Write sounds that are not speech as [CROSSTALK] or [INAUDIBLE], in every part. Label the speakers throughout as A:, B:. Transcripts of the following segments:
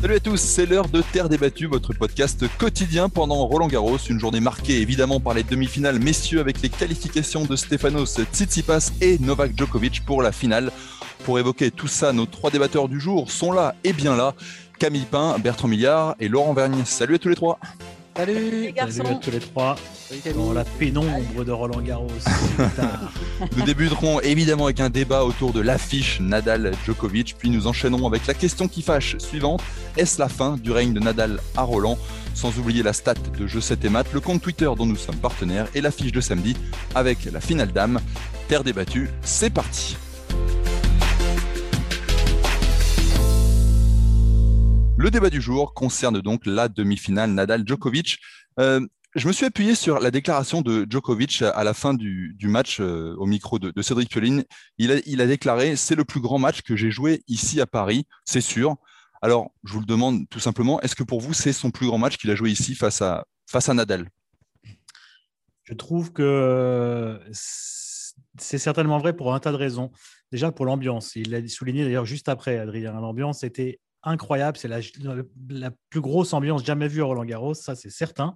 A: Salut à tous, c'est l'heure de Terre débattue, votre podcast quotidien pendant Roland Garros, une journée marquée évidemment par les demi-finales messieurs avec les qualifications de Stefanos Tsitsipas et Novak Djokovic pour la finale. Pour évoquer tout ça, nos trois débatteurs du jour sont là et bien là. Camille Pain, Bertrand Millard et Laurent Vergne. Salut à tous les trois.
B: Salut,
C: Salut à tous les trois. Dans la pénombre de Roland Garros. [LAUGHS]
A: nous débuterons évidemment avec un débat autour de l'affiche Nadal-Djokovic, puis nous enchaînerons avec la question qui fâche suivante. Est-ce la fin du règne de Nadal à Roland? Sans oublier la stat de Je 7 et Math, le compte Twitter dont nous sommes partenaires et l'affiche de samedi avec la finale dame. Terre débattue, c'est parti Le débat du jour concerne donc la demi-finale Nadal-Djokovic. Euh, je me suis appuyé sur la déclaration de Djokovic à la fin du, match euh, au micro de, Cédric Pioline. Il a, déclaré C'est le plus grand match que j'ai joué ici à Paris, c'est sûr. Alors, je vous le demande tout simplement est-ce que pour vous, c'est son plus grand match qu'il a joué ici face à, face à Nadal?
C: Je trouve que c'est certainement vrai pour un tas de raisons. Déjà pour l'ambiance. Il l'a souligné d'ailleurs juste après, Adrien. L'ambiance était incroyable. C'est la, la, plus grosse ambiance jamais vue à Roland Garros, ça c'est certain.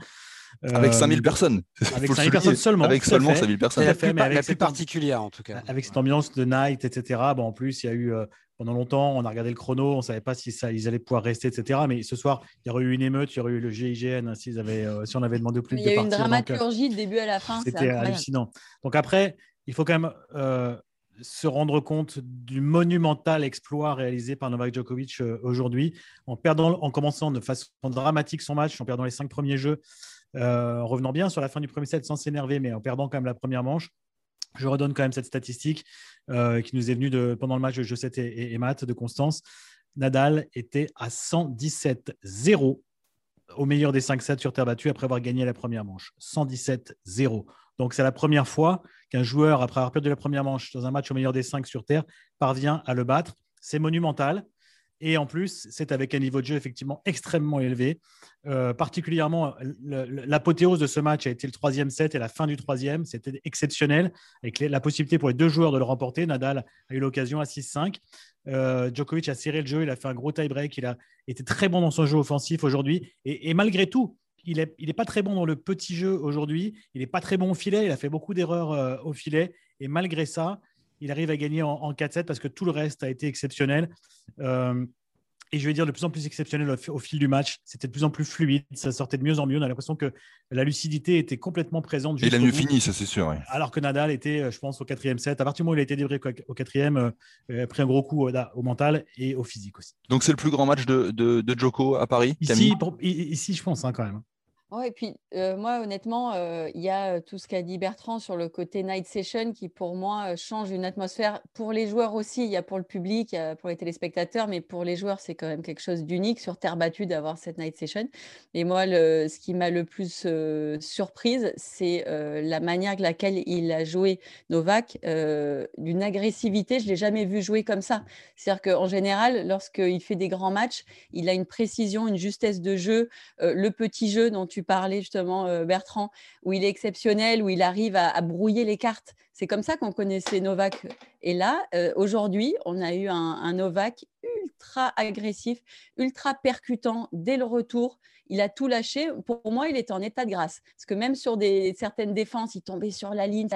A: Avec 5000 euh, personnes.
C: Avec [LAUGHS] 5000 personnes seulement.
A: Avec seulement 5000 personnes.
B: La plus, la plus particulière en tout cas.
C: Avec cette ambiance de night, etc. Bon, en plus, il y a eu euh, pendant longtemps, on a regardé le chrono, on ne savait pas si ça, ils allaient pouvoir rester, etc. Mais ce soir, il y aurait eu une émeute, il y aurait eu le GIGN hein, avaient, euh, si on avait demandé plus de
D: Il y
C: a
D: eu une dramaturgie de début à la fin.
C: C'était hallucinant. Donc après, il faut quand même se rendre compte du monumental exploit réalisé par Novak Djokovic euh, aujourd'hui, en, commençant de façon dramatique son match, en perdant les cinq premiers jeux, euh, en revenant bien sur la fin du premier set sans s'énerver, mais en perdant quand même la première manche. Je redonne quand même cette statistique euh, qui nous est venue de, pendant le match de 7 et, Matt de Constance. Nadal était à 117-0 au meilleur des 5 sets sur terre battue après avoir gagné la première manche. 117-0. Donc, c'est la première fois qu'un joueur, après avoir perdu la première manche dans un match au meilleur des cinq sur Terre, parvient à le battre. C'est monumental. Et en plus, c'est avec un niveau de jeu effectivement extrêmement élevé. Euh, particulièrement, l'apothéose de ce match a été le troisième set et la fin du troisième. C'était exceptionnel, avec la possibilité pour les deux joueurs de le remporter. Nadal a eu l'occasion à 6-5. Euh, Djokovic a serré le jeu, il a fait un gros tie-break, il a été très bon dans son jeu offensif aujourd'hui. et malgré tout, il n'est il est pas très bon dans le petit jeu aujourd'hui. Il n'est pas très bon au filet. Il a fait beaucoup d'erreurs euh, au filet. Et malgré ça, il arrive à gagner en, 4-7 parce que tout le reste a été exceptionnel. Euh, et je vais dire de plus en plus exceptionnel au, fil du match. C'était de plus en plus fluide, ça sortait de mieux en mieux. On a l'impression que la lucidité était complètement présente.
A: Et il a mieux fini, ça c'est sûr.
C: Alors que Nadal était, euh, je pense, au quatrième set. À partir du moment où il a été débré au quatrième, a euh, pris un gros coup au, mental et au physique aussi.
A: Donc c'est le plus grand match de, de, Joko à Paris
C: ici, ici, je pense, hein, quand même.
D: Et puis moi, honnêtement, il y a tout ce qu'a dit Bertrand sur le côté night session qui, pour moi, change une atmosphère pour les joueurs aussi. Il y a pour le public, pour les téléspectateurs, mais pour les joueurs, c'est quand même quelque chose d'unique sur terre battue d'avoir cette night session. Et moi, ce qui m'a le plus surprise, c'est la manière avec laquelle il a joué Novak, d'une agressivité. Je ne l'ai jamais vu jouer comme ça. C'est-à-dire qu'en général, lorsqu'il fait des grands matchs, il a une précision, une justesse de jeu, le petit jeu dont tu parlais justement, euh, Bertrand, où il est exceptionnel, où il arrive à, brouiller les cartes. C'est comme ça qu'on connaissait Novak. Et là, euh, aujourd'hui, on a eu un, Novak ultra agressif, ultra percutant dès le retour. Il a tout lâché. Pour moi, il était en état de grâce. Parce que même sur des, certaines défenses, il tombait sur la ligne,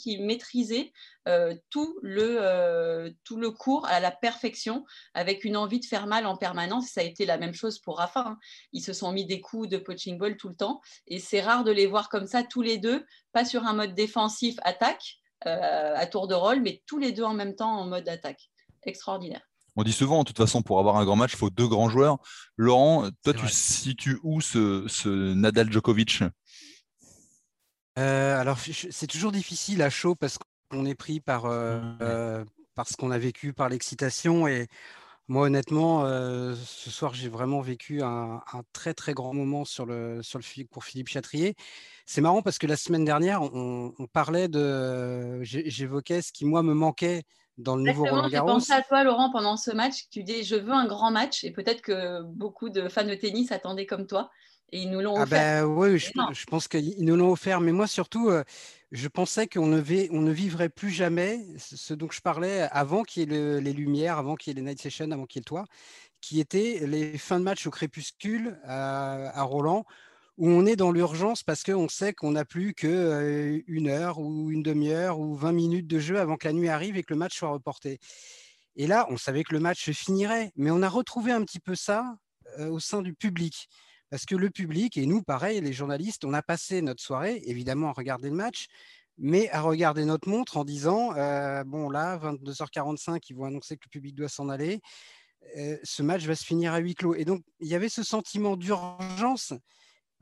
D: qui maîtrisait euh, tout, le, euh, tout le cours à la perfection, avec une envie de faire mal en permanence. Ça a été la même chose pour Rafa. Hein. Ils se sont mis des coups de poaching ball tout le temps. Et c'est rare de les voir comme ça, tous les deux, pas sur un mode défensif attaque, euh, à tour de rôle, mais tous les deux en même temps en mode attaque. Extraordinaire.
A: On dit souvent, de toute façon, pour avoir un grand match, il faut deux grands joueurs. Laurent, toi, tu situes où ce, ce Nadal Djokovic?
B: Alors, c'est toujours difficile à chaud parce qu'on est pris par, par ce qu'on a vécu, par l'excitation. Et moi, honnêtement, ce soir, j'ai vraiment vécu un, très, très grand moment sur le, sur le, pour Philippe Chatrier. C'est marrant parce que la semaine dernière, on, parlait de. J'évoquais ce qui, moi, me manquait dans le nouveau Roland Garros.
D: Je pensé à toi, Laurent, pendant ce match. Tu dis Je veux un grand match. Et peut-être que beaucoup de fans de tennis attendaient comme toi. Et ils nous l'ont
B: ah
D: offert.
B: Ben, oui, je, pense qu'ils nous l'ont offert. Mais moi, surtout, je pensais qu'on ne, on ne vivrait plus jamais ce dont je parlais avant qu'il y ait les lumières, avant qu'il y ait les night sessions, avant qu'il y ait le toit, qui étaient les fins de match au crépuscule à, Roland, où on est dans l'urgence parce qu'on sait qu'on n'a plus qu'une heure ou une demi-heure ou 20 minutes de jeu avant que la nuit arrive et que le match soit reporté. Et là, on savait que le match finirait, mais on a retrouvé un petit peu ça au sein du public. Parce que le public, et nous, pareil, les journalistes, on a passé notre soirée, évidemment, à regarder le match, mais à regarder notre montre en disant, euh, bon, là, 22h45, ils vont annoncer que le public doit s'en aller. Euh, ce match va se finir à huis clos. Et donc, il y avait ce sentiment d'urgence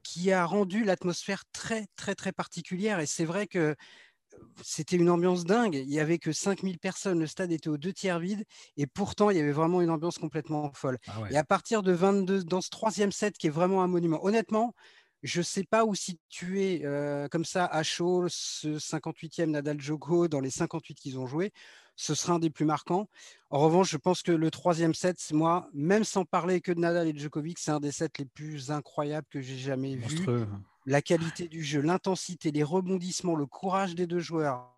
B: qui a rendu l'atmosphère très, très, très particulière. Et c'est vrai que c'était une ambiance dingue. Il n'y avait que 5000 personnes. Le stade était aux deux tiers vide. Et pourtant, il y avait vraiment une ambiance complètement folle. Ah et à partir de 22, dans ce troisième set qui est vraiment un monument, honnêtement, je ne sais pas où situer euh, comme ça à chaud ce 58e Nadal Joko dans les 58 qu'ils ont joué. Ce sera un des plus marquants. En revanche, je pense que le troisième set, moi, même sans parler que de Nadal et de Djokovic, c'est un des sets les plus incroyables que j'ai jamais vu la qualité du jeu, l'intensité, les rebondissements, le courage des deux joueurs.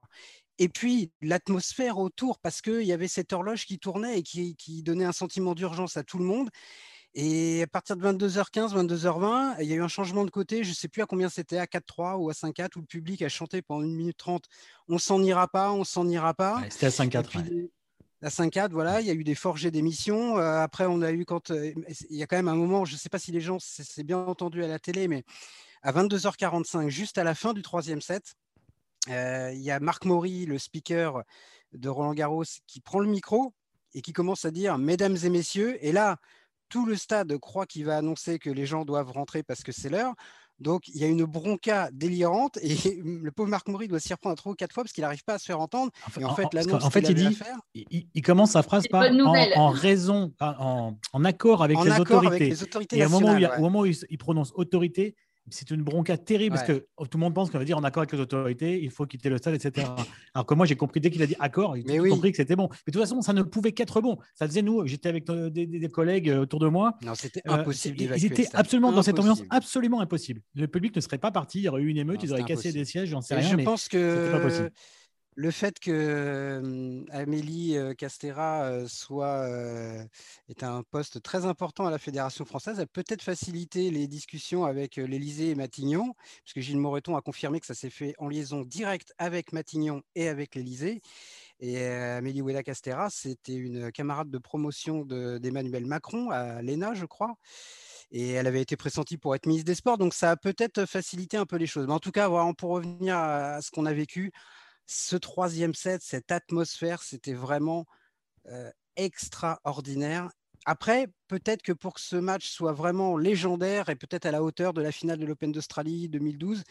B: Et puis l'atmosphère autour, parce qu'il y avait cette horloge qui tournait et qui, donnait un sentiment d'urgence à tout le monde. Et à partir de 22h15, 22h20, il y a eu un changement de côté. Je ne sais plus à combien c'était, à 4-3 ou à 5-4, où le public a chanté pendant 1 minute 30 On s'en ira pas, on s'en ira pas.
C: c'était à 5-4.
B: À 5-4, voilà, il y a eu des forgés d'émissions. Euh, après, on a eu quand. Euh, il y a quand même un moment, je ne sais pas si les gens, c'est bien entendu à la télé, mais à 22h45, juste à la fin du troisième set. Euh, il y a Marc Maury, le speaker de Roland Garros, qui prend le micro et qui commence à dire Mesdames et messieurs, et là, tout le stade croit qu'il va annoncer que les gens doivent rentrer parce que c'est l'heure. Donc, il y a une bronca délirante et [LAUGHS] le pauvre Marc Maury doit s'y reprendre trois ou quatre fois parce qu'il n'arrive pas à se faire entendre.
C: En en fait, en fait il dit, il, commence sa phrase par en, raison, en, accord avec, les, autorités. Et au moment, où, au moment où il, prononce autorité, c'est une bronca terrible parce que tout le monde pense qu'on va dire en accord avec les autorités, il faut quitter le stade, etc. Alors que moi, j'ai compris dès qu'il a dit accord, j'ai compris que c'était bon. Mais de toute façon, ça ne pouvait qu'être bon. Ça faisait nous, j'étais avec euh, des, collègues euh, autour de moi.
B: Non, c'était euh, impossible.
C: ils étaient absolument dans cette ambiance absolument impossible. Le public ne serait pas parti, il y aurait eu une émeute, ils auraient cassé des sièges, j'en sais rien.
B: Je pense que le fait que Amélie Castera soit est un poste très important à la Fédération française a peut-être facilité les discussions avec l'Élysée et Matignon, puisque Gilles Moreton a confirmé que ça s'est fait en liaison directe avec Matignon et avec l'Élysée. Et Amélie Ouella Castera, c'était une camarade de promotion d'Emmanuel Macron à l'ENA, je crois et elle avait été pressentie pour être ministre des Sports, donc ça a peut-être facilité un peu les choses. Mais en tout cas, pour revenir à ce qu'on a vécu, ce troisième set, cette atmosphère, c'était vraiment extraordinaire. Après, peut-être que pour que ce match soit vraiment légendaire et peut-être à la hauteur de la finale de l'Open d'Australie 2012,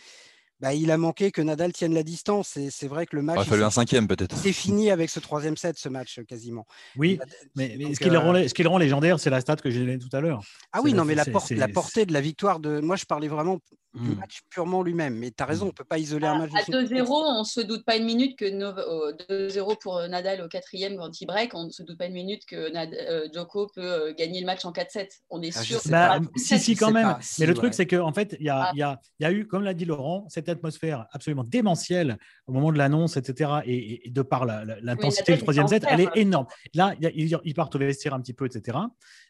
B: bah, il a manqué que Nadal tienne la distance. Et c'est vrai que le match.
A: Il a fallu un cinquième peut-être.
B: C'est fini avec ce troisième set, ce match quasiment.
C: Oui, mais, ce, qui le rend, ce, qui le rend, légendaire, c'est la stat que j'ai donnée tout à l'heure.
B: Ah oui, non, mais la, la, portée de la victoire de. Moi, je parlais vraiment du mmh. match purement lui-même. Mais tu as raison, mmh. on ne peut pas isoler un match.
D: À 2-0, on ne se doute pas une minute que 2-0 pour euh, Nadal au quatrième quand il break, on ne se doute pas une minute que euh, Djoko peut euh, gagner le match en 4-7. On est ah, sûr.
C: Bah, si, si, quand même. mais le truc, c'est qu'en fait, il y a, y, a, y a, eu, comme l'a dit Laurent, cette atmosphère absolument démentielle au moment de l'annonce, etc. Et, de par l'intensité du troisième set, elle est énorme. Là, ils partent au vestiaire un petit peu, etc.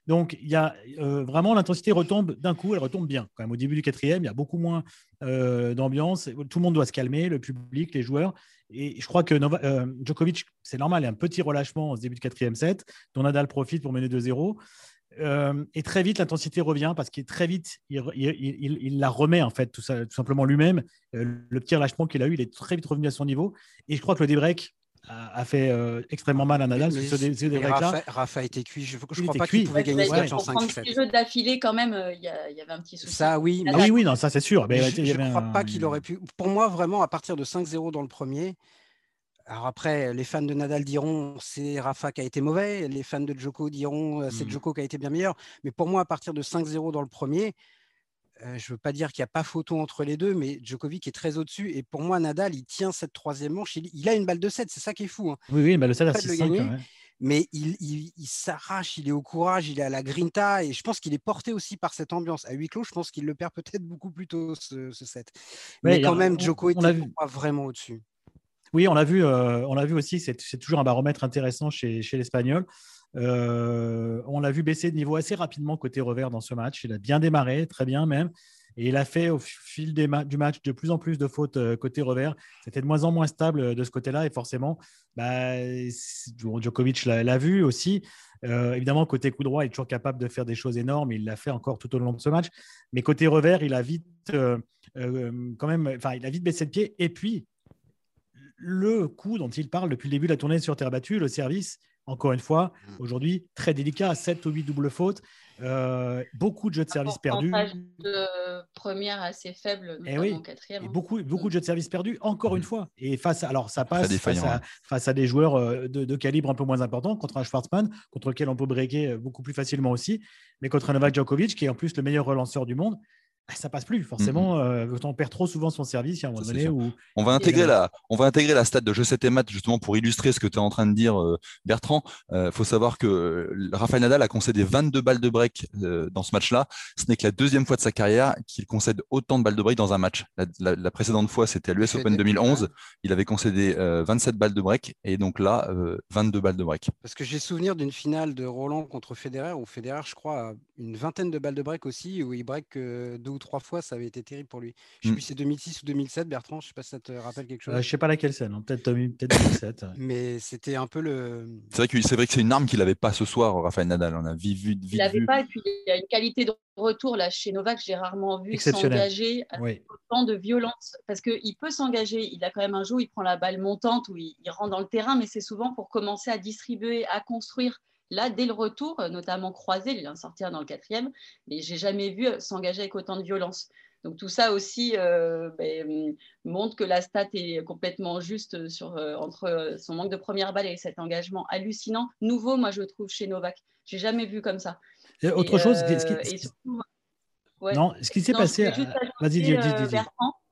C: Donc, il y a vraiment l'intensité retombe d'un coup, elle retombe bien. Quand même, au début du quatrième, il y a beaucoup moins euh, d'ambiance. Tout le monde doit se calmer, le public, les joueurs. Et je crois que euh, Djokovic, c'est normal, il y a un petit relâchement au début du quatrième set, dont Nadal profite pour mener 2-0. Euh, et très vite, l'intensité revient parce qu'il très vite, il, la remet en fait, tout, ça, tout simplement lui-même. le petit relâchement qu'il a eu, il est très vite revenu à son niveau. Et je crois que le débreak a, fait euh, extrêmement mal à Nadal.
B: Mais, mais, Rafa, Rafa, était cuit. Je ne crois pas qu'il pouvait gagner ce match en 5
D: 7 jeux d'affilée, quand même, il y, y, avait un petit souci.
B: Ça, oui.
C: Ah, oui, oui, non, ça c'est sûr.
B: Mais, je ne crois pas qu'il aurait pu. Pour moi, vraiment, à partir de 5-0 dans le premier, alors après, les fans de Nadal diront c'est Rafa qui a été mauvais, les fans de Djoko diront c'est mmh. Djoko qui a été bien meilleur. Mais pour moi, à partir de 5-0 dans le premier, je ne veux pas dire qu'il n'y a pas photo entre les deux, mais Djokovic est très au-dessus. Et pour moi, Nadal, il tient cette troisième manche. Il, a une balle de 7, c'est ça qui est fou. Hein.
C: Oui, oui, balle de 7 à 6
B: Mais il, s'arrache, il est au courage, il est à la grinta. Et je pense qu'il est porté aussi par cette ambiance. À huis clos, je pense qu'il le perd peut-être beaucoup plus tôt, ce, 7. Mais, quand même, Djoko était vraiment au-dessus.
C: Oui, on l'a vu, euh, vu aussi, c'est toujours un baromètre intéressant chez, l'Espagnol. Euh, on l'a vu baisser de niveau assez rapidement côté revers dans ce match. Il a bien démarré, très bien même. Et il a fait au fil du match de plus en plus de fautes euh, côté revers. C'était de moins en moins stable de ce côté-là. Et forcément, bah, Djokovic l'a vu aussi. évidemment, côté coup droit, il est toujours capable de faire des choses énormes. Il l'a fait encore tout au long de ce match. Mais côté revers, il a vite, quand même, il a vite baissé le pied. Et puis, le coup dont il parle depuis le début de la tournée sur terre battue, le service, encore une fois, mm. aujourd'hui, très délicat, 7 ou 8 doubles fautes, euh, beaucoup de jeux de service perdus.
D: de première assez faible,
C: eh notamment
D: oui. quatrième.
C: Et hein. beaucoup, beaucoup de jeux de service perdus, encore une mm. fois. Et face, à, alors ça passe face à, des joueurs euh, de, calibre un peu moins important, contre un Schwarzman, contre lequel on peut breaker beaucoup plus facilement aussi, mais contre un Novak Djokovic, qui est en plus le meilleur relanceur du monde. Bah, ça passe plus. Forcément, mmh. on perd trop souvent son service. un moment donné où...
A: on, va intégrer la, on va intégrer la stat de Je 7 et maths justement pour illustrer ce que tu es en train de dire, Bertrand. Il faut savoir que Rafael Nadal a concédé 22 balles de break dans ce match-là. Ce n'est que la deuxième fois de sa carrière qu'il concède autant de balles de break dans un match. La, précédente fois, c'était à l'US Open 2011. Il avait concédé 27 balles de break et donc là, 22 balles de break.
B: Parce que j'ai souvenir d'une finale de Roland contre Federer où Federer, je crois, a une vingtaine de balles de break aussi, où il break deux trois fois, ça avait été terrible pour lui. Je sais mmh. plus si c'est 2006 ou 2007, Bertrand, je sais pas si ça te rappelle quelque chose.
C: Euh, je sais pas laquelle c'est, hein. peut-être 2007.
B: Mais c'était un peu le.
A: C'est vrai que c'est vrai que c'est une arme qu'il n'avait pas ce soir, Raphaël Nadal. On a vu, vu,
D: Il l'avait pas, et puis il y a une qualité de retour là chez Novak, j'ai rarement vu s'engager avec autant de violence, parce qu'il peut s'engager. Il a quand même un jour, il prend la balle montante où il, il rentre dans le terrain, mais c'est souvent pour commencer à distribuer, à construire. Là, dès le retour, euh, notamment croisé, il vient de sortir dans le quatrième, mais j'ai jamais vu euh, s'engager avec autant de violence. Donc tout ça aussi euh, ben, montre que la stat est complètement juste sur, entre son manque de première balle et cet engagement hallucinant, nouveau, moi je trouve chez Novak. J'ai jamais vu comme ça.
C: Et autre chose, non, ce qui s'est passé.
D: Vas-y, dis, dis, dis.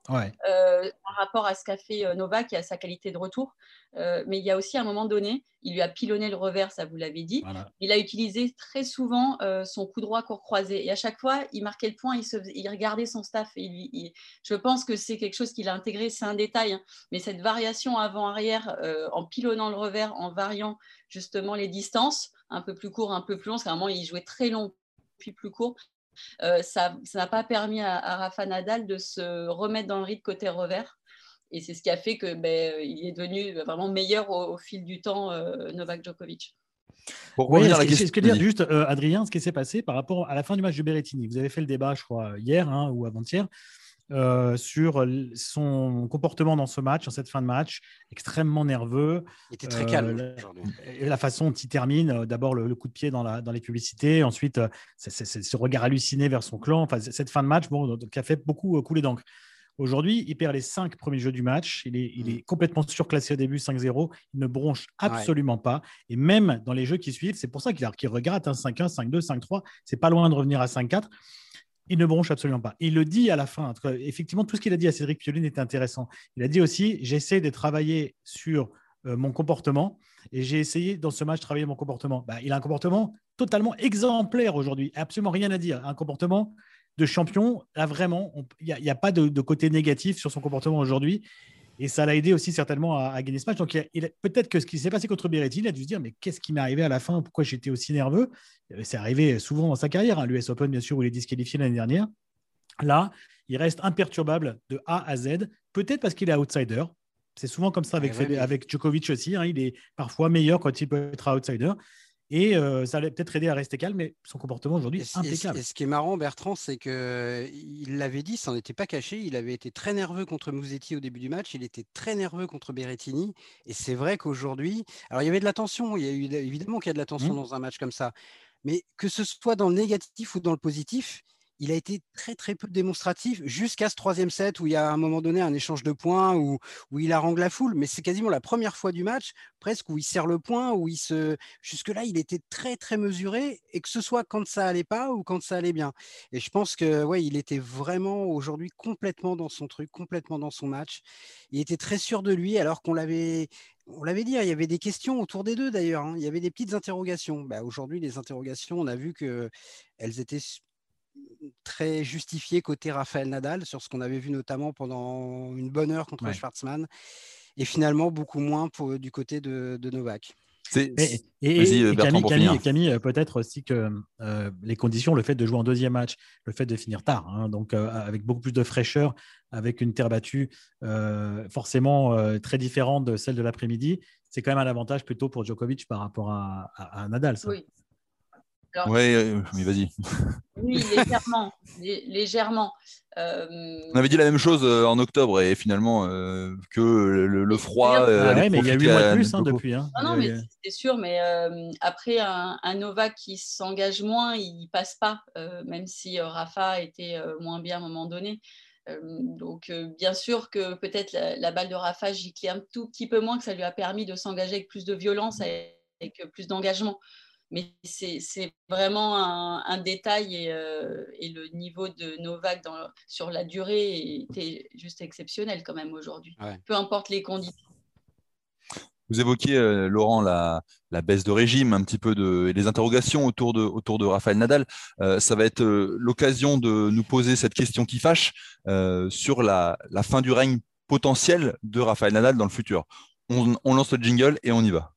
D: Euh, par rapport à ce qu'a fait euh, Novak et à sa qualité de retour. Euh, mais il y a aussi un moment donné, il lui a pilonné le revers, ça vous l'avez dit. Il a utilisé très souvent son coup droit court croisé. Et à chaque fois, il marquait le point, il, se, il regardait son staff. Et je pense que c'est quelque chose qu'il a intégré, c'est un détail. Hein. mais cette variation avant-arrière, en pilonnant le revers, en variant justement les distances, un peu plus court, un peu plus long, parce qu'à un moment, il jouait très long puis plus court. Euh, ça n'a pas permis à, Rafa Nadal de se remettre dans le rythme côté revers. Et c'est ce qui a fait qu'il ben, il est devenu vraiment meilleur au, fil du temps, euh, Novak Djokovic.
C: Pour oui, ce, que dire juste, euh, Adrien, ce qui s'est passé par rapport à la fin du match de Berrettini. Vous avez fait le débat, je crois, hier hein, ou avant-hier. Euh, sur son comportement dans ce match, en cette fin de match, extrêmement nerveux.
B: Il était très calme
C: euh, La façon dont il termine, euh, d'abord le, coup de pied dans, la, dans les publicités, ensuite ce regard halluciné vers son clan. Enfin, cette fin de match bon, qui a fait beaucoup couler d'encre. Aujourd'hui, il perd les cinq premiers jeux du match. Il est, il est mm. complètement surclassé au début, 5-0. Il ne bronche absolument pas. Et même dans les jeux qui suivent, c'est pour ça qu'il regrette un 5-1, 5-2, 5-3. C'est pas loin de revenir à 5-4 il ne bronche absolument pas. Il le dit à la fin. Effectivement, tout ce qu'il a dit à Cédric Pioline est intéressant. Il a dit aussi j'essaie de travailler sur euh, mon comportement et j'ai essayé dans ce match de travailler mon comportement. Bah, il a un comportement totalement exemplaire aujourd'hui, absolument rien à dire. Un comportement de champion, là vraiment, il n'y a, pas de, côté négatif sur son comportement aujourd'hui. Et ça l'a aidé aussi certainement à, gagner ce match. Donc, peut-être que ce qui s'est passé contre Berrettini, il a dû se dire Mais qu'est-ce qui m'est arrivé à la fin? Pourquoi j'étais aussi nerveux? C'est arrivé souvent dans sa carrière. Hein. L'US Open, bien sûr, où il est disqualifié l'année dernière. Là, il reste imperturbable de A à Z, peut-être parce qu'il est outsider. C'est souvent comme ça avec, avec Djokovic aussi. Hein. Il est parfois meilleur quand il peut être outsider. Et ça allait peut-être aider à rester calme, mais son comportement aujourd'hui est impeccable.
B: Et, ce qui est marrant, Bertrand, c'est qu'il l'avait dit, ça n'en était pas caché. Il avait été très nerveux contre Mouzetti au début du match. Il était très nerveux contre Berrettini. Et c'est vrai qu'aujourd'hui, alors il y avait de la tension. Il y a eu évidemment qu'il y a de la tension mmh. dans un match comme ça. Mais que ce soit dans le négatif ou dans le positif, il a été très très peu démonstratif jusqu'à ce troisième set où il y a un moment donné un échange de points où, il harangue la foule. Mais c'est quasiment la première fois du match, presque, où il serre le point, où il se. Jusque-là, il était très très mesuré, et que ce soit quand ça allait pas ou quand ça allait bien. Et je pense que ouais, il était vraiment aujourd'hui complètement dans son truc, complètement dans son match. Il était très sûr de lui, alors qu'on l'avait on l'avait dit, hein, il y avait des questions autour des deux d'ailleurs. Hein. Il y avait des petites interrogations. Bah, aujourd'hui, les interrogations, on a vu qu'elles étaient très justifiées côté Raphaël Nadal sur ce qu'on avait vu notamment pendant une bonne heure contre Schwartzmann et finalement beaucoup moins pour, du côté de, Novak.
C: Et, et, Camille, Camille, euh, peut-être aussi que euh, les conditions, le fait de jouer en deuxième match, le fait de finir tard, hein, donc euh, avec beaucoup plus de fraîcheur, avec une terre battue forcément très différente de celle de l'après-midi, c'est quand même un avantage plutôt pour Djokovic par rapport à, Nadal. Ça.
A: Oui. Oui, mais vas-y.
D: Oui, [LAUGHS] légèrement. légèrement.
A: Euh, On avait dit la même chose euh, en octobre et finalement euh, que le, froid.
C: Ah mais il y a 8 mois de plus hein, depuis. Hein.
D: Non, non, mais c'est sûr, mais après, un, un, Novak qui s'engage moins, il passe pas, même si Rafa était moins bien à un moment donné. donc, bien sûr que peut-être la, balle de Rafa giclait un tout petit peu moins, que ça lui a permis de s'engager avec plus de violence, et avec plus d'engagement mais c'est vraiment un, détail euh, et, le niveau de Novak dans, sur la durée était juste exceptionnel quand même aujourd'hui, peu importe les conditions.
A: Vous évoquiez, euh, Laurent, la, baisse de régime, un petit peu de, et les interrogations autour de, autour de Raphaël Nadal. Euh, ça va être l'occasion de nous poser cette question qui fâche sur la, fin du règne potentiel de Raphaël Nadal dans le futur. on lance le jingle et on y va.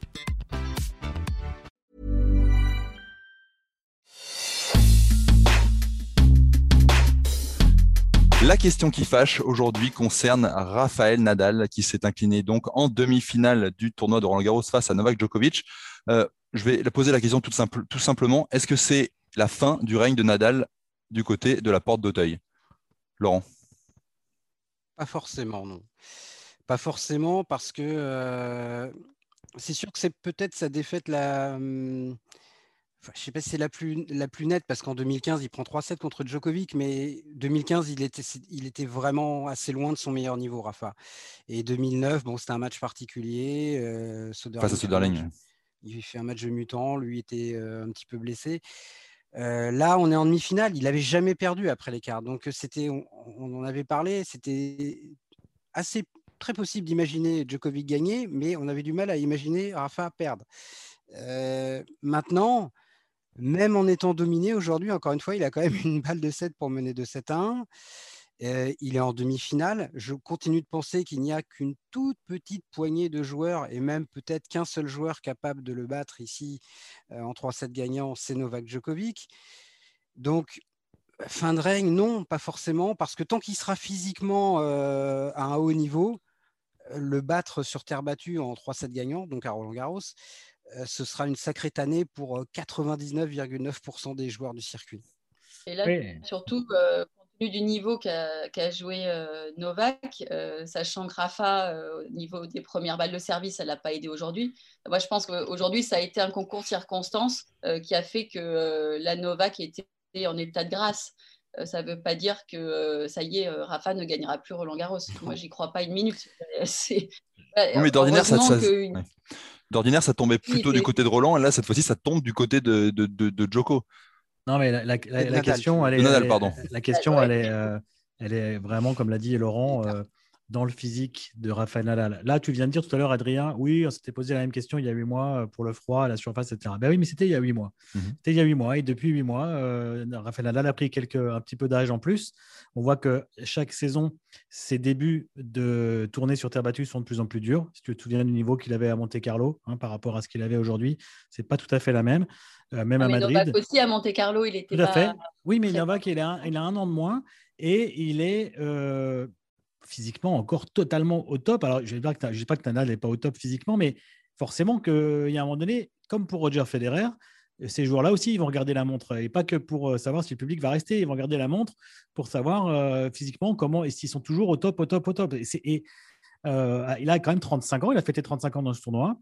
A: La question qui fâche aujourd'hui concerne Raphaël Nadal qui s'est incliné donc en demi-finale du tournoi de Roland Garros face à Novak Djokovic. Euh, je vais poser la question tout, simplement. Est-ce que c'est la fin du règne de Nadal du côté de la porte d'Auteuil? Laurent
B: Pas forcément, non. Pas forcément parce que euh, c'est sûr que c'est peut-être sa défaite la, je ne sais pas si c'est la plus, la plus nette parce qu'en 2015, il prend 3-7 contre Djokovic, mais 2015, il était, il était vraiment assez loin de son meilleur niveau, Rafa. Et 2009, bon, c'était un match particulier.
A: Euh, Face à Soderling.
B: Il fait un match de mutant, lui était euh, un petit peu blessé. Euh, là, on est en demi-finale. Il n'avait jamais perdu après l'écart. Donc, c'était, on, en avait parlé, c'était assez très possible d'imaginer Djokovic gagner, mais on avait du mal à imaginer Rafa perdre. maintenant, même en étant dominé aujourd'hui, encore une fois, il a quand même une balle de 7 pour mener de 7 à 1. Euh, il est en demi-finale. Je continue de penser qu'il n'y a qu'une toute petite poignée de joueurs et même peut-être qu'un seul joueur capable de le battre ici euh, en 3-7 gagnants, c'est Novak Djokovic. Donc, fin de règne, non, pas forcément, parce que tant qu'il sera physiquement euh, à un haut niveau, le battre sur terre battue en 3-7 gagnants, donc à Roland Garros, ce sera une sacrée année pour 99,9% euh, des joueurs du circuit.
D: Et là, surtout, euh, compte tenu du niveau qu'a joué Novak, sachant que Rafa, au niveau des premières balles de service, elle n'a pas aidé aujourd'hui. Moi, je pense qu'aujourd'hui, ça a été un concours de circonstances qui a fait que la Novak était en état de grâce. Ça ne veut pas dire que ça y est, Rafa ne gagnera plus Roland Garros. [LAUGHS] Moi, j'y crois pas une minute. [LAUGHS]
A: mais d'ordinaire, ça, ça... D'ordinaire, ça tombait plutôt du côté de Roland, et là, cette fois-ci, ça tombe du côté de, de, de, Joko.
C: Non, mais la, question, elle est,
A: Nadal, pardon.
C: la question, elle est, euh, elle est vraiment, comme l'a dit Laurent, euh, dans le physique de Rafael Nadal. Là, tu viens de dire tout à l'heure, Adrien, oui, on s'était posé la même question il y a huit mois pour le froid, la surface, etc. Ben oui, mais c'était il y a huit mois. Mhm. C'était il y a huit mois. Et depuis huit mois, euh, Rafael Nadal a pris quelques, un petit peu d'âge en plus. On voit que chaque saison, ses débuts de tournée sur terre battue sont de plus en plus durs. Si tu te souviens du niveau qu'il avait à Monte Carlo hein, par rapport à ce qu'il avait aujourd'hui, c'est pas tout à fait la même. Euh, même à Madrid.
D: Novak aussi à Monte Carlo, il était
C: tout à fait. Oui, mais Novak, il a, il a un an de moins et il est euh, physiquement encore totalement au top. Alors, je ne dis pas que Nadal n'est pas au top physiquement, mais forcément qu'il y a un moment donné, comme pour Roger Federer, ces joueurs-là aussi, ils vont regarder la montre. Et pas que pour euh, savoir si le public va rester, ils vont regarder la montre pour savoir euh, physiquement comment et s'ils sont toujours au top, au top, au top. Et, euh, il a quand même 35 ans, il a fêté 35 ans dans ce tournoi.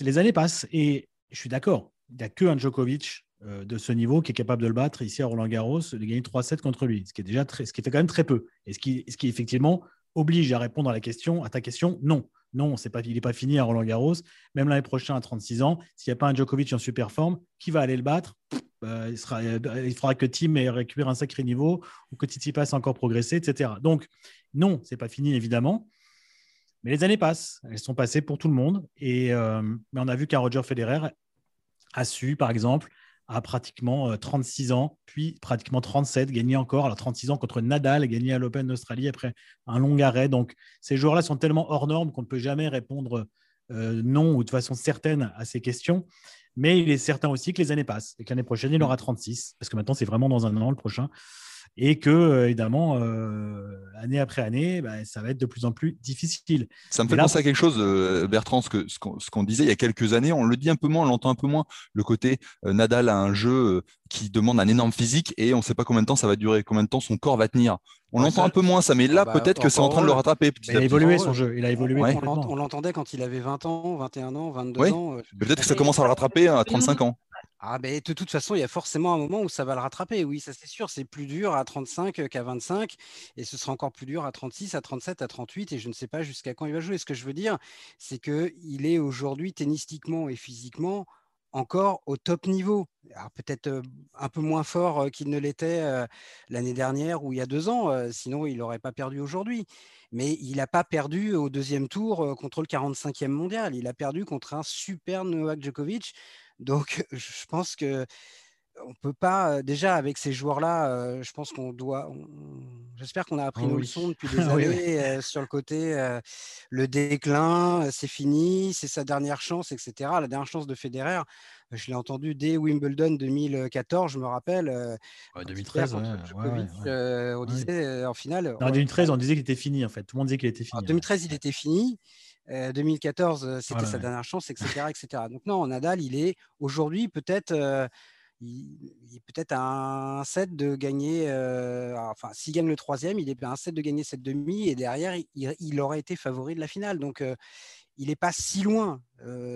C: Les années passent et je suis d'accord, il n'y a que un Djokovic euh, de ce niveau qui est capable de le battre ici à Roland Garros, de gagner 3-7 contre lui, ce qui est déjà très, ce qui fait quand même très peu. Et ce qui, ce qui effectivement oblige à répondre à la question, à ta question, non. Non, c'est pas, il n'est pas fini à Roland Garros. Même l'année prochaine, à 36 ans, s'il n'y a pas un Djokovic en super forme, qui va aller le battre? Bah, il, sera, il, faudra que Tim récupère un sacré niveau ou que Titi passe encore progresser, etc. Donc, non, c'est pas fini, évidemment. Mais les années passent. Elles sont passées pour tout le monde. Et euh, mais on a vu qu'un Roger Federer a su, par exemple, à pratiquement 36 euh, ans, puis pratiquement 37, gagné encore. Alors 36 ans contre Nadal, gagné à l'Open d'Australie après un long arrêt. Donc ces joueurs-là sont tellement hors normes qu'on ne peut jamais répondre euh, non ou de façon certaine à ces questions. Mais il est certain aussi que les années passent et que l'année prochaine, il aura 36, parce que maintenant, c'est vraiment dans un an le prochain et que, euh, évidemment, euh, année après année, bah, ça va être de plus en plus difficile.
A: Ça me fait penser à quelque chose, euh, Bertrand, ce qu'on ce qu'on disait il y a quelques années, on le dit un peu moins, on l'entend un peu moins, le côté Nadal a un jeu qui demande un énorme physique et on ne sait pas combien de temps ça va durer, combien de temps son corps va tenir. On l'entend un peu moins ça, mais là ah bah, peut-être que c'est en train de le rattraper.
C: il a évolué son jeu, il a évolué.
B: On l'entendait quand il avait 20 ans, 21 ans, 22 ans.
A: Peut-être que ça commence à le rattraper à 35 ans.
B: Ah de toute façon, il y a forcément un moment où ça va le rattraper. Oui, ça c'est sûr. C'est plus dur à 35 qu'à 25. Et ce sera encore plus dur à 36, à 37, à 38. Et je ne sais pas jusqu'à quand il va jouer. Ce que je veux dire, c'est qu'il est aujourd'hui tennistiquement et physiquement encore au top niveau. Alors peut-être un peu moins fort qu'il ne l'était l'année dernière ou il y a deux ans, sinon il n'aurait pas perdu aujourd'hui. Mais il n'a pas perdu au deuxième tour contre le 45e mondial. Il a perdu contre un super Novak Djokovic donc, [LAUGHS] je pense que on peut pas déjà avec ces joueurs-là. je pense qu'on doit. J'espère qu'on a appris oh nos leçons depuis [LAUGHS] des années sur le côté le déclin, c'est fini, c'est sa dernière chance, etc. La dernière chance de Federer, je l'ai entendu dès Wimbledon 2014, je me rappelle.
C: 2013,
B: on disait en finale.
C: En 2013, on disait qu'il était fini en fait. Tout le monde disait qu'il était fini.
B: En 2013, il était fini. 2014, euh, c'était sa dernière chance, etc., etc. [LAUGHS] Donc non, Nadal, il est aujourd'hui peut-être euh, il, est peut-être à un set de gagner, euh, enfin, s'il gagne le troisième, il est à un set de gagner cette demi, et derrière, il, aurait été favori de la finale. Donc, il n'est pas si loin.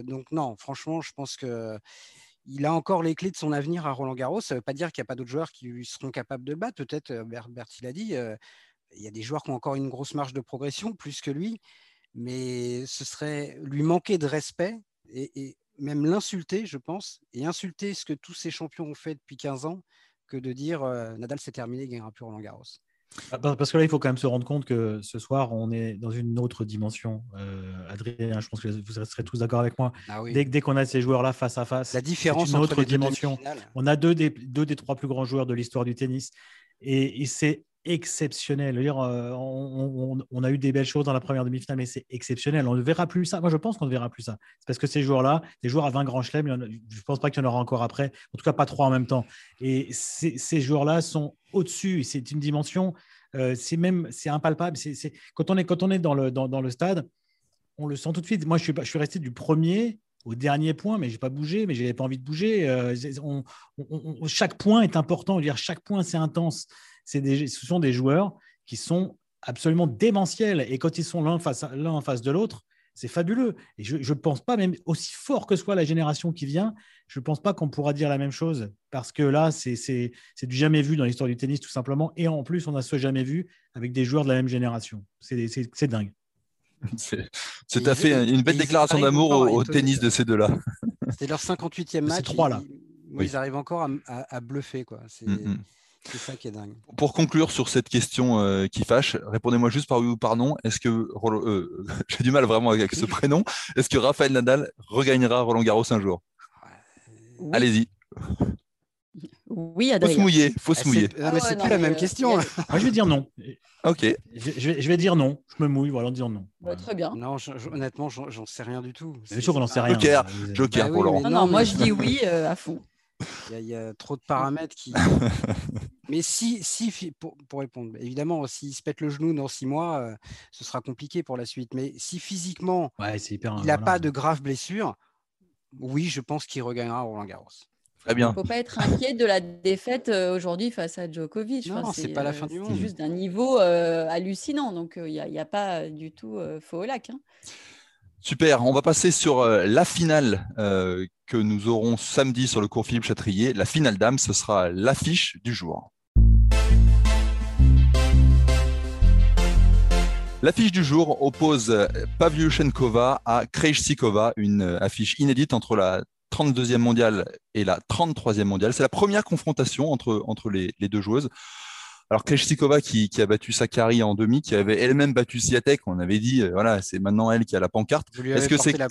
B: donc, non, franchement, je pense que il a encore les clés de son avenir à Roland Garros. Ça ne veut pas dire qu'il n'y a pas d'autres joueurs qui seront capables de battre. Peut-être, Bertil l'a dit, il y a des joueurs qui ont encore une grosse marge de progression, plus que lui mais ce serait lui manquer de respect et, même l'insulter, je pense, et insulter ce que tous ces champions ont fait depuis 15 ans, que de dire euh, Nadal c'est terminé, il gagnera plus Roland Garros.
C: Ah, parce que là, il faut quand même se rendre compte que ce soir, on est dans une autre dimension. Euh, Adrien, je pense que vous serez tous d'accord avec moi. Ah dès, dès qu'on a ces joueurs-là face à face,
B: la différence
C: une autre dimension. On a deux des, deux des trois plus grands joueurs de l'histoire du tennis. Et, et c'est exceptionnel. Euh, on, a eu des belles choses dans la première demi-finale, mais c'est exceptionnel. On ne verra plus ça. Moi, je pense qu'on ne verra plus ça. Parce que ces joueurs-là, des joueurs à 20 grands chelems, je ne pense pas qu'il y en aura encore après. En tout cas, pas trois en même temps. Et ces joueurs-là sont au-dessus. C'est une dimension. Euh, c'est même, c'est impalpable. Quand on est quand on est dans le dans, le stade, on le sent tout de suite. Moi, je suis je suis resté du premier au dernier point, mais j'ai pas bougé, mais j'avais pas envie de bouger. Euh, chaque point est important. Dire chaque point, c'est intense des, ce sont des joueurs qui sont absolument démentiels. Et quand ils sont l'un face, l'un en face de l'autre, c'est fabuleux. Et je ne pense pas, même aussi fort que soit la génération qui vient, je ne pense pas qu'on pourra dire la même chose. Parce que là, c'est, c'est, c'est du jamais vu dans l'histoire du tennis, tout simplement. Et en plus, on a ce jamais vu avec des joueurs de la même génération. C'est, c'est, c'est dingue. [LAUGHS]
A: C'est, c'est à fait une belle déclaration d'amour au, tennis de ces deux-là.
B: C'est leur 58e match.
C: Ces trois-là.
B: Ils, ils arrivent encore à, à, bluffer. Quoi. C'est... Mm, mm. C'est ça qui est dingue.
A: Pour conclure sur cette question euh, qui fâche, répondez-moi juste par oui ou par non. Est-ce que euh, [LAUGHS] j'ai du mal vraiment avec ce prénom Est-ce que Raphaël Nadal regagnera Roland Garros un jour? Allez-y.
D: Oui,
A: Adrien. Faut se mouiller. Faut se
B: Ah,
A: mouiller.
B: c'est- non, mais c'est plus la même question.
C: Moi, je vais dire non.
A: Ok.
C: Je, je vais, je vais dire non. Je me mouille, voilà, dire non.
D: Bah, très bien.
B: Non, je- je- honnêtement, j'en sais rien du tout.
C: C'est sûr qu'on n'en sait rien.
A: Joker,
C: Vous-
A: Joker
B: Bah
A: pour
B: oui,
A: Laurent.
D: Non, non, moi je dis oui euh, à fond.
B: Il y, a- il y a trop de paramètres qui. [LAUGHS] mais si, si pour, pour répondre, évidemment, s'il se pète le genou dans six mois, euh, ce sera compliqué pour la suite. Mais si physiquement,
C: Ouais, c'est hyper.
B: il n'a
C: voilà.
B: pas de graves blessures, oui, je pense qu'il regagnera Roland Garros.
A: Très bien.
D: faut pas être inquiet de la défaite euh, aujourd'hui face à Djokovic.
B: Non, c'est pas la fin du monde.
D: C'est juste d'un niveau euh, hallucinant. Donc, il n'y a, pas du tout euh, faux au lac. hein.
A: Super, on va passer sur euh, la finale euh, que nous aurons samedi sur le cours Philippe Chatrier. La finale dame, ce sera l'affiche du jour. L'affiche du jour oppose euh, Pavlyuchenkova à Krejcikova, une euh, affiche inédite entre la 32e mondiale et la 33e mondiale. C'est la première confrontation entre, entre les, les deux joueuses. Alors Krejcikova qui, qui a battu Sakari en demi, qui avait elle-même battu Swiatek, on avait dit, euh, voilà, c'est maintenant elle qui a la pancarte.
B: Lui
A: Est-ce que c'est-
B: hein.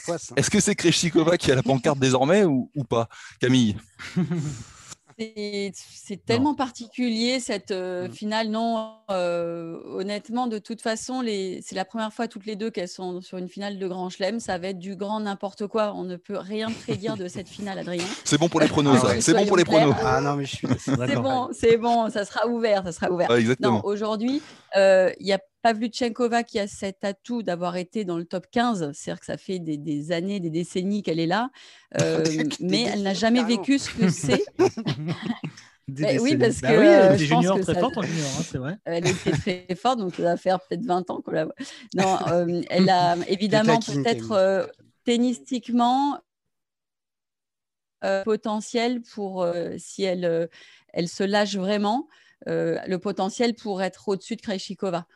A: Que c'est Krejcikova qui a la pancarte [LAUGHS] désormais ou, ou pas Camille? [LAUGHS]
D: C'est tellement particulier cette euh,
B: Mm.
D: finale. Non, euh, honnêtement, de toute façon, c'est la première fois toutes les deux qu'elles sont sur une finale de Grand Chelem. Ça va être du grand n'importe quoi. On ne peut rien prédire de cette finale, Adrien. [LAUGHS]
A: C'est bon pour les pronos,
B: Ah ouais.
A: C'est bon pour les pronos.
B: Ah non, mais je suis.
D: C'est bon, c'est bon, ça sera ouvert, ça sera ouvert.
A: Ouais, exactement.
D: aujourd'hui, euh, il y a Pavlyuchenkova qui a cet atout d'avoir été dans le top 15. C'est-à-dire que ça fait des, des années, des décennies qu'elle est là. [LAUGHS] Euh,
B: Des
D: mais elle n'a jamais
B: carrément.
D: vécu ce que c'est. [LAUGHS]
C: Des [LAUGHS]
D: Eh oui, parce
C: Bah
D: que,
C: oui,
D: euh,
C: elle était
D: je pense
C: junior
D: que
C: très
D: ça-
C: forte en junior, hein, c'est vrai.
D: Elle était très forte, donc ça va faire peut-être 20 ans qu'on la voit. Non, euh, elle a évidemment peut-être euh, tennistiquement euh, potentiel pour, euh, si elle, euh, elle se lâche vraiment, euh, le potentiel pour être au-dessus de Krejcikova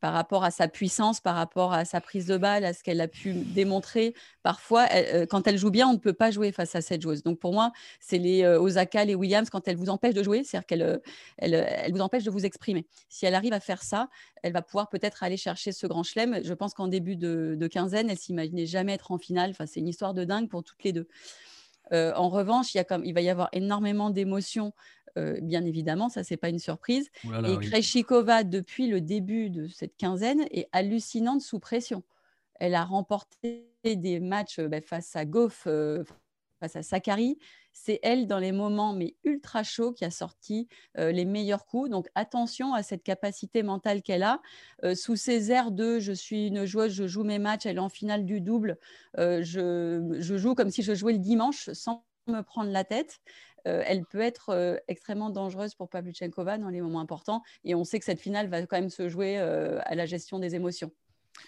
D: par rapport à sa puissance, par rapport à sa prise de balle, à ce qu'elle a pu démontrer. Parfois, elle- euh, quand elle joue bien, on ne peut pas jouer face à cette joueuse. Donc pour moi, c'est les euh, Osaka, les Williams, quand elles vous empêchent de jouer, c'est-à-dire qu'elles euh, euh, vous empêchent de vous exprimer. Si elle arrive à faire ça, elle va pouvoir peut-être aller chercher ce grand chelem. Je pense qu'en début de, quinzaine, elle s'imaginait jamais être en finale. Enfin, c'est une histoire de dingue pour toutes les deux. En revanche, il, y a comme, il va y avoir énormément d'émotions, euh, bien évidemment, ça, c'est pas une surprise.
C: Oh
D: Et
C: oui.
D: Krejcikova, depuis le début de cette quinzaine, est hallucinante sous pression. Elle a remporté des matchs euh, bah, face à Goff, euh, face à Sakari. C'est elle, dans les moments mais ultra chauds, qui a sorti euh, les meilleurs coups. Donc attention à cette capacité mentale qu'elle a. Euh, sous ces airs de je suis une joueuse, je joue mes matchs, elle est en finale du double, euh, je, je joue comme si je jouais le dimanche sans me prendre la tête. Euh, elle peut être euh, extrêmement dangereuse pour Pavlyuchenkova dans les moments importants. Et on sait que cette finale va quand même se jouer euh, à la gestion des émotions.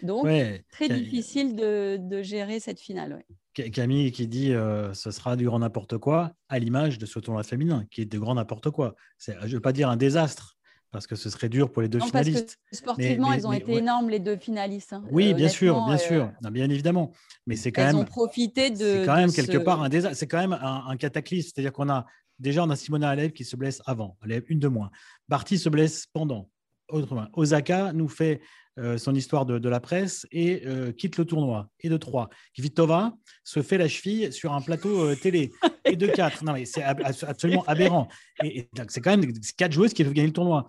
D: Donc,
C: Ouais,
D: très difficile de, de gérer cette finale. ouais.
C: Camille qui dit ce sera du grand n'importe quoi, à l'image de ce tournoi féminin, qui est de grand n'importe quoi. Je ne veux pas dire un désastre, parce que ce serait dur pour les deux
D: Non, parce que
C: finalistes.
D: sportivement,
C: mais-
D: elles ont
C: mais
D: été
C: ouais.
D: énormes, les deux finalistes. hein.
C: Oui,
D: Euh,
C: bien sûr, bien
D: euh,
C: sûr, Non, bien évidemment. Mais c'est quand
D: elles
C: même.
D: ont profité de.
C: C'est quand même quelque part un désastre. C'est quand même un, un cataclysme. C'est-à-dire qu'on a déjà on a Simona Alep qui se blesse avant, Alep une de moins. Barty se blesse pendant. Autrement, Osaka nous fait euh, son histoire de, de la presse et euh, quitte le tournoi. Et de 3. Kvitova se fait la cheville sur un plateau euh, télé. Et de 4. Non, mais c'est ab- absolument [LAUGHS] aberrant. Et, c'est quand même quatre joueuses qui doivent gagner le tournoi.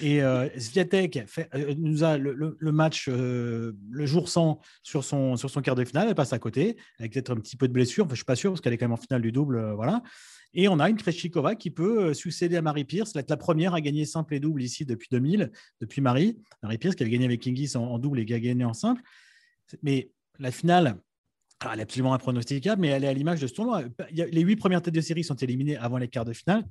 C: Et euh, Swiatek fait- euh, nous a le, match euh, le jour sans sur son, sur son quart de finale. Elle passe à côté avec peut-être un petit peu de blessure. Enfin, je suis pas sûr parce qu'elle est quand même en finale du double. euh, voilà. Et on a une Krejcikova qui peut succéder à Marie Pierce, être la première à gagner simple et double ici depuis 2000, depuis Marie. Marie Pierce qui avait gagné avec Kingis en, double et qui a gagné en simple. Mais la finale, ah, elle est absolument impronosticable, mais elle est à l'image de ce tournoi. Les huit premières têtes de série sont éliminées avant les quarts de finale.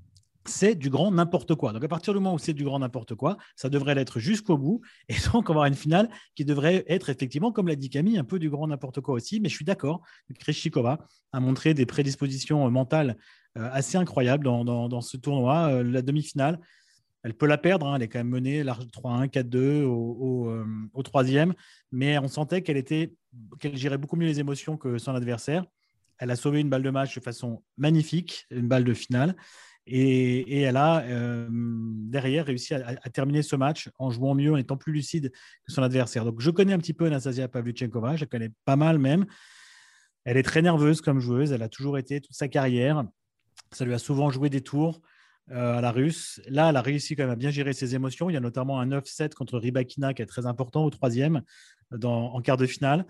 C: C'est du grand n'importe quoi. Donc, à partir du moment où c'est du grand n'importe quoi, ça devrait l'être jusqu'au bout. Et donc, on va avoir une finale qui devrait être effectivement, comme l'a dit Camille, un peu du grand n'importe quoi aussi. Mais je suis d'accord. Krejcikova a montré des prédispositions euh, mentales euh, assez incroyables dans, dans- ce tournoi. Euh, la demi-finale, elle peut la perdre. hein. Elle est quand même menée large 3-1, 4-2 au, au, au troisième. Mais on sentait qu'elle était, qu'elle gérait beaucoup mieux les émotions que son adversaire. Elle a sauvé une balle de match de façon magnifique, une balle de finale. Et, elle a euh, derrière réussi à, terminer ce match en jouant mieux, en étant plus lucide que son adversaire. Donc je connais un petit peu Anastasia Pavlyuchenkova, je la connais pas mal même. Elle est très nerveuse comme joueuse, elle a toujours été toute sa carrière. Ça lui a souvent joué des tours euh, à la russe. Là, elle a réussi quand même à bien gérer ses émotions. Il y a notamment un 9-7 contre Rybakina qui est très important au troisième en quart de finale.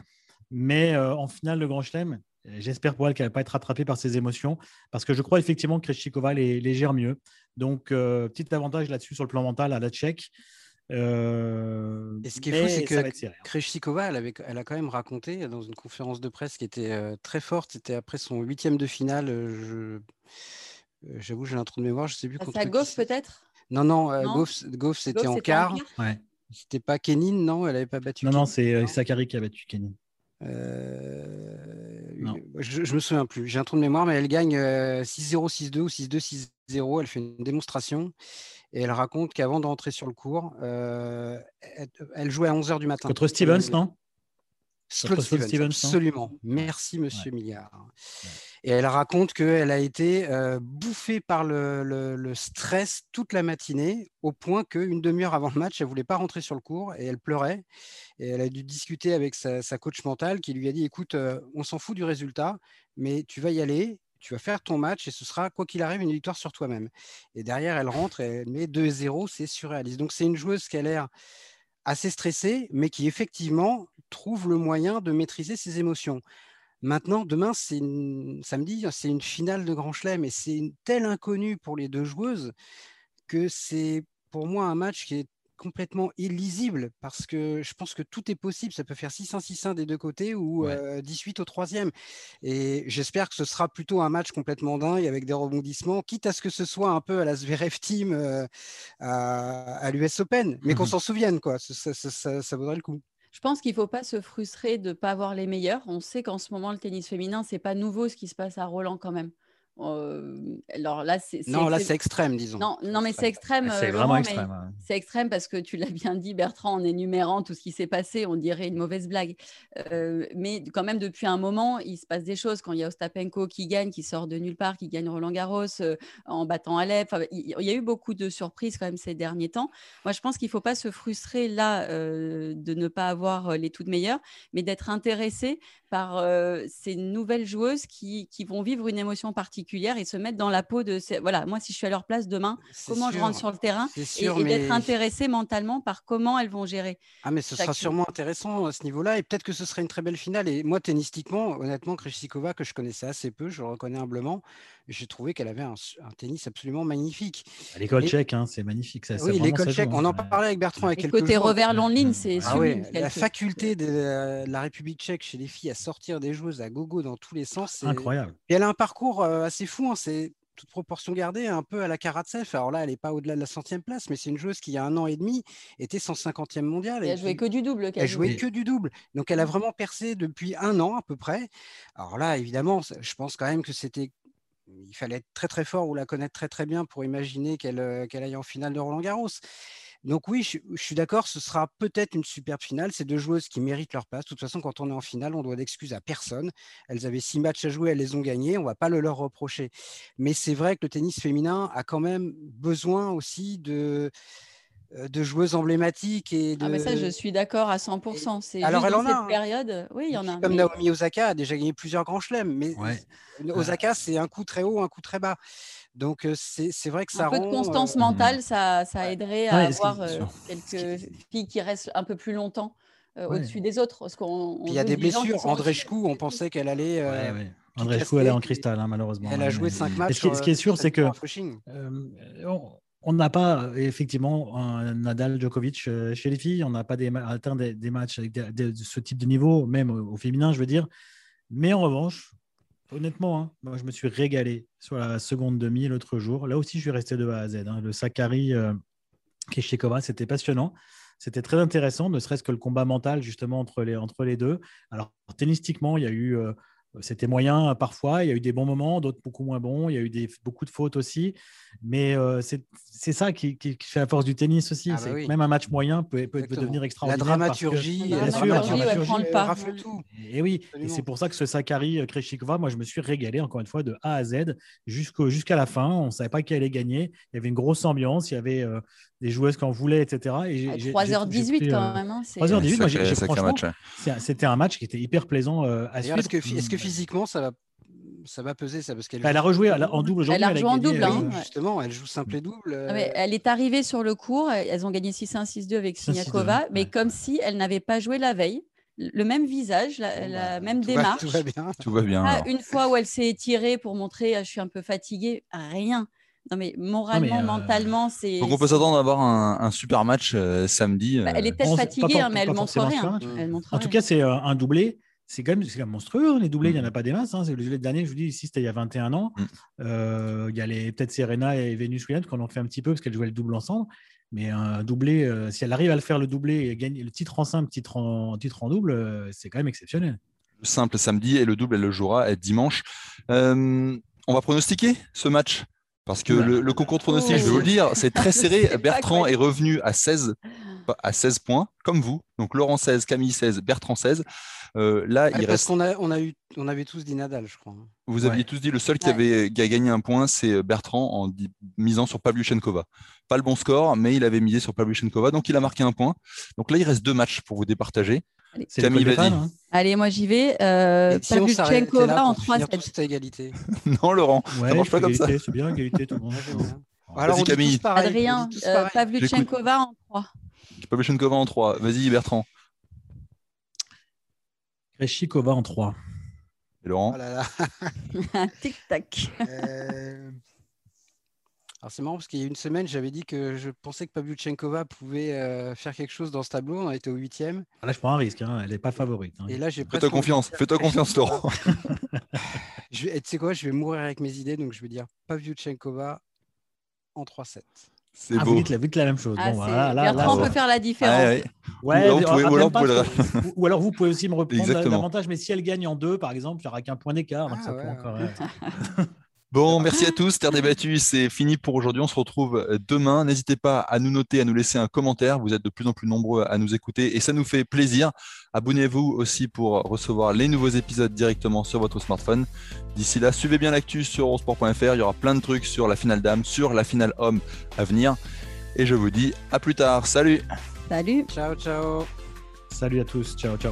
C: Mais euh, en finale de Grand Chelem, J'espère pour elle qu'elle ne va pas être rattrapée par ses émotions, parce que je crois effectivement que Krejcikova les, gère mieux. Donc, euh, petit avantage là-dessus sur le plan mental à la Tchèque.
B: Euh, et ce qui est fou, c'est que hein. Krejcikova, elle, elle, a quand même raconté dans une conférence de presse qui était euh, très forte. C'était après son huitième de finale. J'avoue, j'ai un trou de mémoire. Je sais plus.
D: C'est à Goff peut-être?
B: Non, non. Goff, c'était en quart. Ouais. C'était pas Kenin, non? Elle n'avait pas battu.
C: Non, non, c'est Sakari qui a battu Kenin.
B: Euh, je, je, me souviens plus. J'ai un trou de mémoire, mais elle gagne 6-0, 6-2 ou 6-2, 6-0. Elle fait une démonstration et elle raconte qu'avant de rentrer sur le cours, euh, elle, jouait à 11h du matin.
C: Contre Stevens, non?
B: Stevens, absolument. Merci, monsieur Milliard. Et elle raconte qu'elle a été euh, bouffée par le, stress toute la matinée, au point qu'une demi-heure avant le match, elle ne voulait pas rentrer sur le cours et elle pleurait. Et elle a dû discuter avec sa, coach mentale qui lui a dit, écoute, euh, on s'en fout du résultat, mais tu vas y aller, tu vas faire ton match et ce sera, quoi qu'il arrive, une victoire sur toi-même. Et derrière, elle rentre et elle met 2-0, c'est surréaliste. Donc c'est une joueuse qui a l'air assez stressée, mais qui effectivement trouve le moyen de maîtriser ses émotions. Maintenant, demain, c'est samedi, c'est une finale de Grand Chelem et c'est une telle inconnue pour les deux joueuses que c'est pour moi un match qui est complètement illisible parce que je pense que tout est possible. Ça peut faire 6-1-6-1 des deux côtés ou 18 au troisième. Et j'espère que ce sera plutôt un match complètement dingue avec des rebondissements, quitte à ce que ce soit un peu à la Zverev Team à, l'US Open, mais qu'on mmh s'en souvienne, quoi. Ça, ça, vaudrait le coup.
D: Je pense qu'il ne faut pas se frustrer de ne pas avoir les meilleurs. On sait qu'en ce moment, le tennis féminin, ce n'est pas nouveau ce qui se passe à Roland quand même. Euh, alors là, c'est
B: non, là c'est extrême, disons.
D: Non, non mais c'est extrême.
C: C'est euh, vraiment extrême.
D: C'est extrême parce que tu l'as bien dit, Bertrand, en énumérant tout ce qui s'est passé, on dirait une mauvaise blague. Euh, mais quand même, depuis un moment, il se passe des choses. Quand il y a Ostapenko qui gagne, qui sort de nulle part, qui gagne Roland Garros en battant Alep, il y a eu beaucoup de surprises quand même ces derniers temps. Moi, je pense qu'il ne faut pas se frustrer là de ne pas avoir les toutes meilleures, mais d'être intéressé par ces nouvelles joueuses qui, qui vont vivre une émotion particulière et se mettre dans la peau de. Ces... Voilà, moi, si je suis à leur place demain, comment je rentre sur le terrain et, d'être intéressé mentalement par comment elles vont gérer.
B: Ah, mais ce sera sûrement intéressant à ce niveau-là et peut-être que ce serait une très belle finale. Et moi, tennistiquement, honnêtement, Krejcikova, que je connaissais assez peu, je le reconnais humblement, j'ai trouvé qu'elle avait un, tennis absolument magnifique.
C: L'école tchèque, hein, c'est magnifique. Ça,
B: oui, l'école tchèque, on en parlait avec Bertrand. Avec
D: côté revers long ligne, c'est ah,
B: La faculté de la, République tchèque chez les filles à sortir des joueuses à gogo dans tous les sens.
C: C'est incroyable.
B: Et elle a un parcours euh, assez fou. Hein, c'est toute proportion gardée, un peu à la Karatsev. Alors là, elle n'est pas au-delà de la centième place, mais c'est une joueuse qui, il y a un an et demi, était 150e mondiale.
D: Et elle jouait que du double.
B: Elle jouait que du double. Donc, elle a vraiment percé depuis un an à peu près. Alors là, évidemment, je pense quand même que c'était il fallait être très très fort ou la connaître très très bien pour imaginer qu'elle euh, aille en finale de Roland Garros. Donc oui, je, suis d'accord, ce sera peut-être une superbe finale. C'est deux joueuses qui méritent leur place. De toute façon, quand on est en finale, on doit d'excuses à personne. Elles avaient six matchs à jouer, elles les ont gagnés. On ne va pas le leur reprocher. Mais c'est vrai que le tennis féminin a quand même besoin aussi de de joueuses emblématiques et de...
D: Ah mais ça, je suis d'accord à 100%. C'est Alors, elle en a, cette période, oui, il y en a.
B: Comme Naomi Osaka a déjà gagné plusieurs grands chelems, mais Osaka, c'est un coup très haut, un coup très bas. Donc, euh, c'est vrai que ça
D: un
B: peu
D: de constance euh, mentale, ça, ça aiderait à avoir quelques filles qui restent un peu plus longtemps au-dessus des autres. Parce
B: il y a des blessures. André Chkou, on pensait qu'elle allait...
C: André Chkou, elle est en cristal, hein, malheureusement.
B: Elle a joué cinq matchs.
C: Ce qui, est sûr, c'est que on n'a pas effectivement un Nadal Djokovic euh, chez les filles, on n'a pas des, atteint des, matchs de ce type de niveau, même au, féminin, je veux dire. Mais en revanche, honnêtement, hein, moi, je me suis régalé sur la seconde demi l'autre jour. Là aussi, je suis resté de A à Z. Hein. Le Sakari euh, Kishikova, c'était passionnant. C'était très intéressant, ne serait-ce que le combat mental justement entre les, entre les deux. Alors, tennistiquement, il y a eu. Euh, c'était moyen parfois. Il y a eu des bons moments, d'autres beaucoup moins bons. Il y a eu des, beaucoup de fautes aussi. Mais euh, c'est ça qui, qui, fait la force du tennis aussi. Ah bah même un match moyen peut, peut, devenir extraordinaire.
B: La dramaturgie,
C: la
B: dramaturgie,
D: le
B: tout.
C: Et oui, et c'est pour ça que ce Sakari Kreshikova, moi je me suis régalé encore une fois de A à Z jusqu'à la fin. On ne savait pas qui allait gagner. Il y avait une grosse ambiance. Il y avait euh, des joueuses qui en voulaient, etc.
D: Et 3h18 quand même. Hein,
C: 3h18, moi j'ai franchement, c'était un match qui était hyper plaisant euh, à suivre. Est-ce
B: que, est que physiquement ça va ça va peser ça? Parce qu'elle
C: elle a rejoué en double aujourd'hui.
D: Elle a rejoué en double.
B: Euh, hein, justement, elle joue simple et double.
D: Euh. elle est arrivée sur le cours. Elles ont gagné 6-1, 6-2 avec Siniakova, mais comme si elle n'avait pas joué la veille. Le même visage, la, bah, même démarche.
B: tout va bien.
A: Tout va bien.
D: une fois où elle s'est étirée pour montrer ah, je suis un peu fatiguée, rien. Non, mais moralement, euh, mentalement, c'est.
A: Donc on peut s'attendre à avoir un, super match samedi.
D: Bah, elle est peut-être fatiguée, hein, mais elle montre rien.
C: en tout cas, c'est un doublé c'est quand, même, monstrueux, hein, les doublés, il n'y en a mm. pas des masses. Hein. Le dernier, je vous dis, ici, c'était il y a 21 ans. Mm. Euh, il y a peut-être Serena et Venus Williams qui en fait un petit peu parce qu'elles jouaient le double ensemble. Mais un doublé, euh, si elle arrive à le faire le doublé et gagner le titre en simple, titre en, titre en double, euh, c'est quand même exceptionnel.
A: Le simple samedi et le double, elle le jouera dimanche. on va pronostiquer ce match? Parce que le, concours de pronostic, je vais vous le dire, c'est très [LAUGHS] serré. Bertrand est revenu à 16, à 16 points, comme vous. Donc Laurent 16, Camille 16, Bertrand 16. Euh, là, il
B: reste. qu'on a, on a eu, on avait tous dit Nadal, je crois.
A: Vous aviez tous dit le seul qui, avait, qui a gagné un point, c'est euh, Bertrand en misant sur Pavlyuchenkova. Pas le bon score, mais il avait misé sur Pavlyuchenkova, donc il a marqué un point. Donc là, il reste deux matchs pour vous départager. Camille, vas-y. Hein.
D: Allez, moi j'y vais. Euh, Pavlyuchenkova en 3
B: C'est égalité. [LAUGHS]
A: non, Laurent,
C: ça marche pas comme ça. C'est bien, égalité, tout le monde.
A: Alors, Camille.
D: Adrien, euh, Pavlyuchenkova en 3.
A: Pavlyuchenkova en 3. Vas-y, Bertrand.
C: Kreshikova en 3.
A: Et Laurent oh [LAUGHS]
D: Tic-tac.
B: Euh, alors c'est marrant parce qu'il y a une semaine, j'avais dit que je pensais que Pavlyuchenkova pouvait euh, faire quelque chose dans ce tableau. On a été au huitième.
C: Ah, là, je prends un risque. Hein. Elle n'est pas favorite.
B: Hein. Et là, j'ai
A: Fais-toi confiance. Fais-toi confiance, Laurent. [LAUGHS]
B: tu sais quoi Je vais mourir avec mes idées, donc je vais dire Pavlyuchenkova en 3-7.
C: C'est ah, beau. Vous dites, la, même chose.
D: Ah, bon, voilà, là, là, on peut faire la différence.
C: Ouais, ou, alors, vous pouvez, aussi me reprendre davantage, mais si elle gagne en deux, par exemple, il n'y aura qu'un point d'écart. Ah, ça ouais, encore... [LAUGHS]
A: Bon, merci à tous. Terre débattue, c'est fini pour aujourd'hui. On se retrouve euh, demain. N'hésitez pas à nous noter, à nous laisser un commentaire. Vous êtes de plus en plus nombreux à nous écouter et ça nous fait plaisir. Abonnez-vous aussi pour recevoir les nouveaux épisodes directement sur votre smartphone. D'ici là, suivez bien l'actu sur eurosport.fr. Il y aura plein de trucs sur la finale dame, sur la finale homme à venir. Et je vous dis à plus tard. Salut.
D: Salut.
B: Ciao, ciao.
C: Salut à tous. Ciao, ciao.